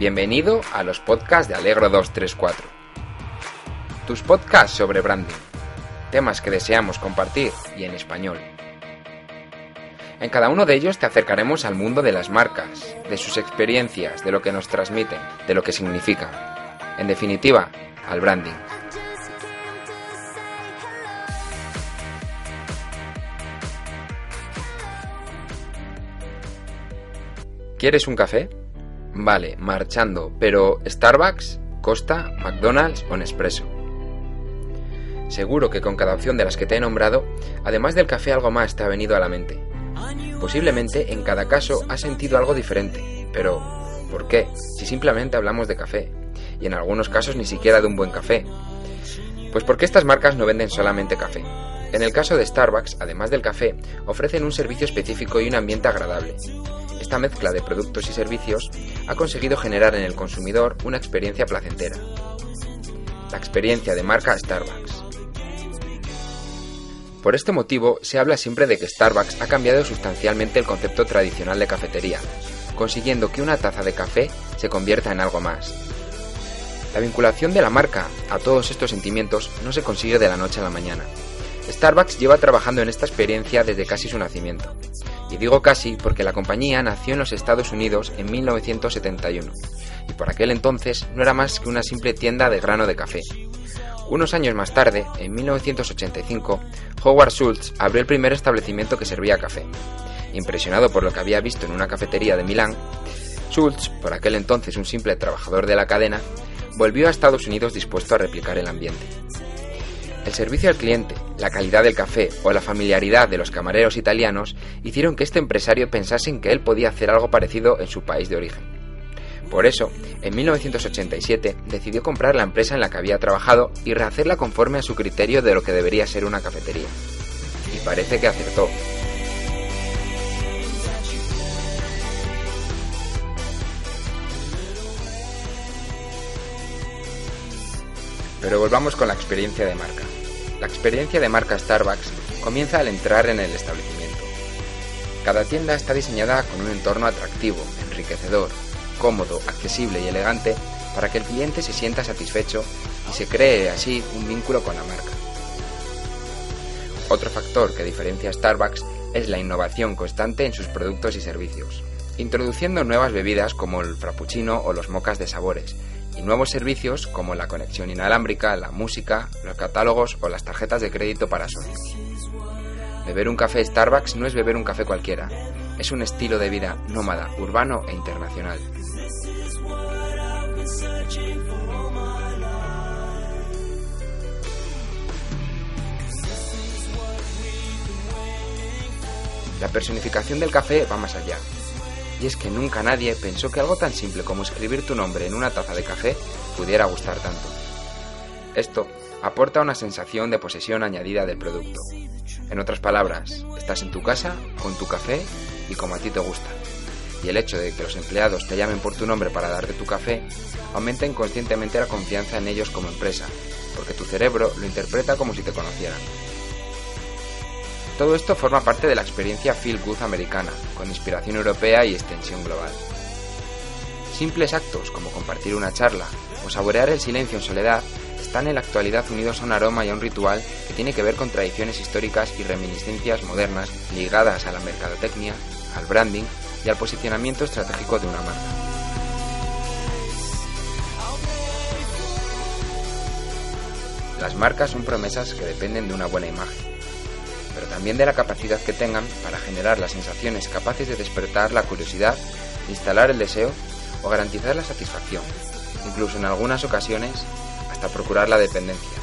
Bienvenido a los podcasts de Alegro 234. Tus podcasts sobre branding, temas que deseamos compartir y en español. En cada uno de ellos te acercaremos al mundo de las marcas, de sus experiencias, de lo que nos transmiten, de lo que significan. En definitiva, al branding. ¿Quieres un café? Vale, marchando, pero Starbucks, Costa, McDonald's o Nespresso. Seguro que con cada opción de las que te he nombrado, además del café algo más te ha venido a la mente. Posiblemente en cada caso has sentido algo diferente, pero ¿por qué? Si simplemente hablamos de café, y en algunos casos ni siquiera de un buen café. Pues porque estas marcas no venden solamente café. En el caso de Starbucks, además del café, ofrecen un servicio específico y un ambiente agradable. Esta mezcla de productos y servicios ha conseguido generar en el consumidor una experiencia placentera. La experiencia de marca Starbucks. Por este motivo, se habla siempre de que Starbucks ha cambiado sustancialmente el concepto tradicional de cafetería, consiguiendo que una taza de café se convierta en algo más. La vinculación de la marca a todos estos sentimientos no se consigue de la noche a la mañana. Starbucks lleva trabajando en esta experiencia desde casi su nacimiento. Y digo casi porque la compañía nació en los Estados Unidos en 1971, y por aquel entonces no era más que una simple tienda de grano de café. Unos años más tarde, en 1985, Howard Schultz abrió el primer establecimiento que servía café. Impresionado por lo que había visto en una cafetería de Milán, Schultz, por aquel entonces un simple trabajador de la cadena, volvió a Estados Unidos dispuesto a replicar el ambiente. El servicio al cliente, la calidad del café o la familiaridad de los camareros italianos hicieron que este empresario pensase en que él podía hacer algo parecido en su país de origen. Por eso, en 1987 decidió comprar la empresa en la que había trabajado y rehacerla conforme a su criterio de lo que debería ser una cafetería. Y parece que acertó. Pero volvamos con la experiencia de marca. La experiencia de marca Starbucks comienza al entrar en el establecimiento. Cada tienda está diseñada con un entorno atractivo, enriquecedor, cómodo, accesible y elegante para que el cliente se sienta satisfecho y se cree así un vínculo con la marca. Otro factor que diferencia a Starbucks es la innovación constante en sus productos y servicios, introduciendo nuevas bebidas como el frappuccino o los mocas de sabores, y nuevos servicios como la conexión inalámbrica, la música, los catálogos o las tarjetas de crédito para socios. Beber un café Starbucks no es beber un café cualquiera, es un estilo de vida nómada, urbano e internacional. La personificación del café va más allá, y es que nunca nadie pensó que algo tan simple como escribir tu nombre en una taza de café pudiera gustar tanto. Esto aporta una sensación de posesión añadida del producto. En otras palabras, estás en tu casa, con tu café y como a ti te gusta. Y el hecho de que los empleados te llamen por tu nombre para darte tu café aumenta inconscientemente la confianza en ellos como empresa, porque tu cerebro lo interpreta como si te conocieran. Todo esto forma parte de la experiencia Feel Good americana, con inspiración europea y extensión global. Simples actos como compartir una charla o saborear el silencio en soledad están en la actualidad unidos a un aroma y a un ritual que tiene que ver con tradiciones históricas y reminiscencias modernas ligadas a la mercadotecnia, al branding y al posicionamiento estratégico de una marca. Las marcas son promesas que dependen de una buena imagen, pero también de la capacidad que tengan para generar las sensaciones capaces de despertar la curiosidad, instalar el deseo o garantizar la satisfacción, incluso en algunas ocasiones hasta procurar la dependencia,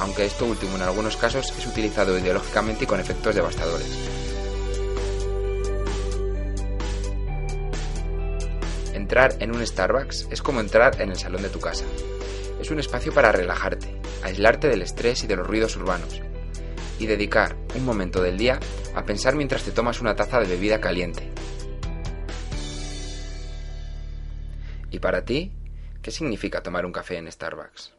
aunque esto último en algunos casos es utilizado ideológicamente y con efectos devastadores. Entrar en un Starbucks es como entrar en el salón de tu casa. Es un espacio para relajarte, aislarte del estrés y de los ruidos urbanos, y dedicar un momento del día a pensar mientras te tomas una taza de bebida caliente. ¿Y para ti, qué significa tomar un café en Starbucks?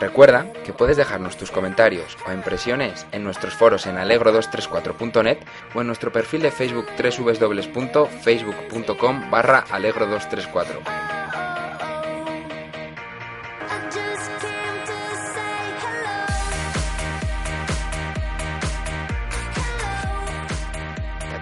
Recuerda que puedes dejarnos tus comentarios o impresiones en nuestros foros en alegro234.net o en nuestro perfil de Facebook www.facebook.com barra alegro234.